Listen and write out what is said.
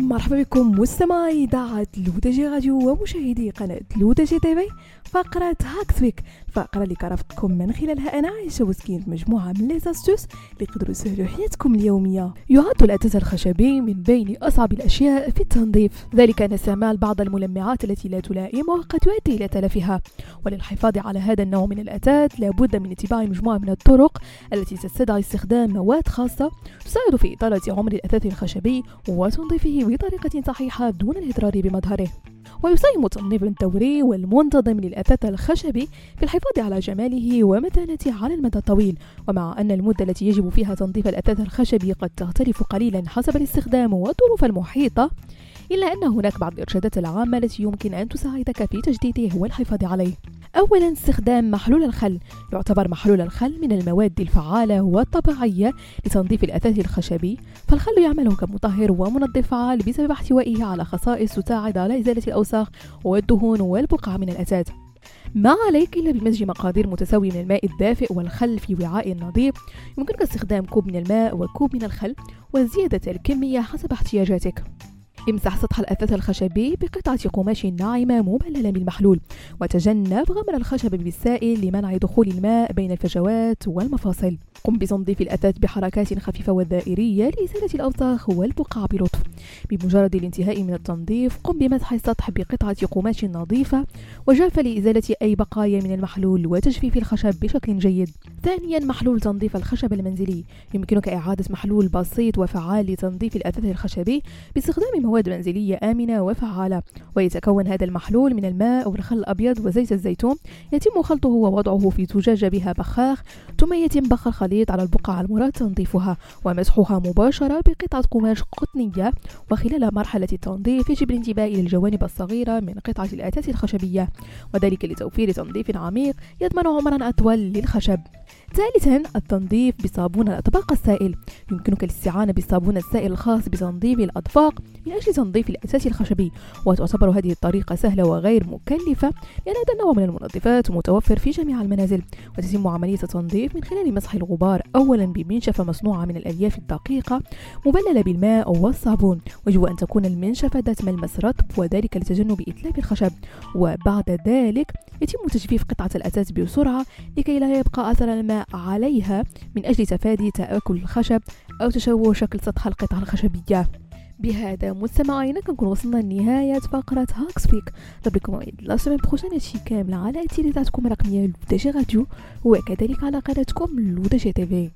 مرحبا بكم مستمعي إذاعة Lodj Radio ومشاهدي قناة Lodj TV فقرة Hacks Week الفقرة اللي كرفتكم من خلالها أنا عايشة وسكينت مجموعة من لي اللي يقدروا يسهلوا حياتكم اليومية. يعد الأثاث الخشبي من بين أصعب الأشياء في التنظيف. ذلك أن استعمال بعض الملمعات التي لا تلائم وقد يؤدي إلى تلفها. وللحفاظ على هذا النوع من الأثاث لابد من اتباع مجموعة من الطرق التي تستدعي استخدام مواد خاصة تساعد في إطالة عمر الأثاث الخشبي وتنظيفه بطريقة صحيحة دون الإضرار بمظهره. ويساهم التنظيف الدوري والمنتظم للأثاث الخشبي في الحفاظ على جماله ومتانته على المدى الطويل. ومع أن المدة التي يجب فيها تنظيف الأثاث الخشبي قد تختلف قليلا حسب الاستخدام والظروف المحيطة إلا أن هناك بعض الإرشادات العامة التي يمكن أن تساعدك في تجديده والحفاظ عليه. أولا استخدام محلول الخل. يعتبر محلول الخل من المواد الفعالة والطبيعية لتنظيف الأثاث الخشبي فالخل يعمل كمطهر ومنظف فعال بسبب احتوائه على خصائص تساعد على إزالة الأوساخ والدهون والبقع من الأثاث. ما عليك إلا بمزج مقادير متساوية من الماء الدافئ والخل في وعاء نظيف. يمكنك استخدام كوب من الماء وكوب من الخل وزيادة الكمية حسب احتياجاتك. امسح سطح الأثاث الخشبي بقطعة قماش ناعمة مبللة بالمحلول وتجنب غمر الخشب بالسائل لمنع دخول الماء بين الفجوات والمفاصل. قم بتنظيف الأثاث بحركات خفيفة ودائرية لإزالة الأوساخ والبقع بلطف. بمجرد الانتهاء من التنظيف قم بمسح السطح بقطعة قماش نظيفة وجافة لإزالة أي بقايا من المحلول وتجفيف الخشب بشكل جيد. ثانيا محلول تنظيف الخشب المنزلي. يمكنك إعادة محلول بسيط وفعال لتنظيف الأثاث الخشبي باستخدام مواد منزلية آمنة وفعالة. ويتكون هذا المحلول من الماء والخل الأبيض وزيت الزيتون يتم خلطه ووضعه في زجاجة بها بخاخ ثم يتم بخ الخليط على البقعة المراد تنظيفها. ومسحها مباشرة بقطعة قماش قطنية. وخلال مرحلة التنظيف يجب الانتباه إلى الجوانب الصغيرة من قطعة الأثاث الخشبية. وذلك لتوفير تنظيف عميق يضمن عمرا أطول للخشب. ثالثا التنظيف بصابون الأطباق السائل. يمكنك الاستعانة بالصابون السائل الخاص بتنظيف الأطباق من أجل تنظيف الأساس الخشبي. وتعتبر هذه الطريقة سهلة وغير مكلفة لأن هذا النوع من المنظفات متوفر في جميع المنازل. وتتم عملية التنظيف من خلال مسح الغبار أولا بمنشفة مصنوعة من الألياف الدقيقة مبللة بالماء والصابون. ويجب أن تكون المنشفة ذات ملمس رطب وذلك لتجنب إتلاف الخشب. وبعد ذلك يتم تجفيف قطعة الأساس بسرعة لكي لا يبقى أثر الماء عليها من أجل تفادي تآكل الخشب أو تشوه شكل سطح القطعة الخشبية. بهذا مستمعينا كنكون وصلنا لنهاية فقرة Hacks Week بكم موعد la semaine prochaine كامل على تيليزاتكم الرقمية Lodj Radio وكذلك على قناتكم Lodj TV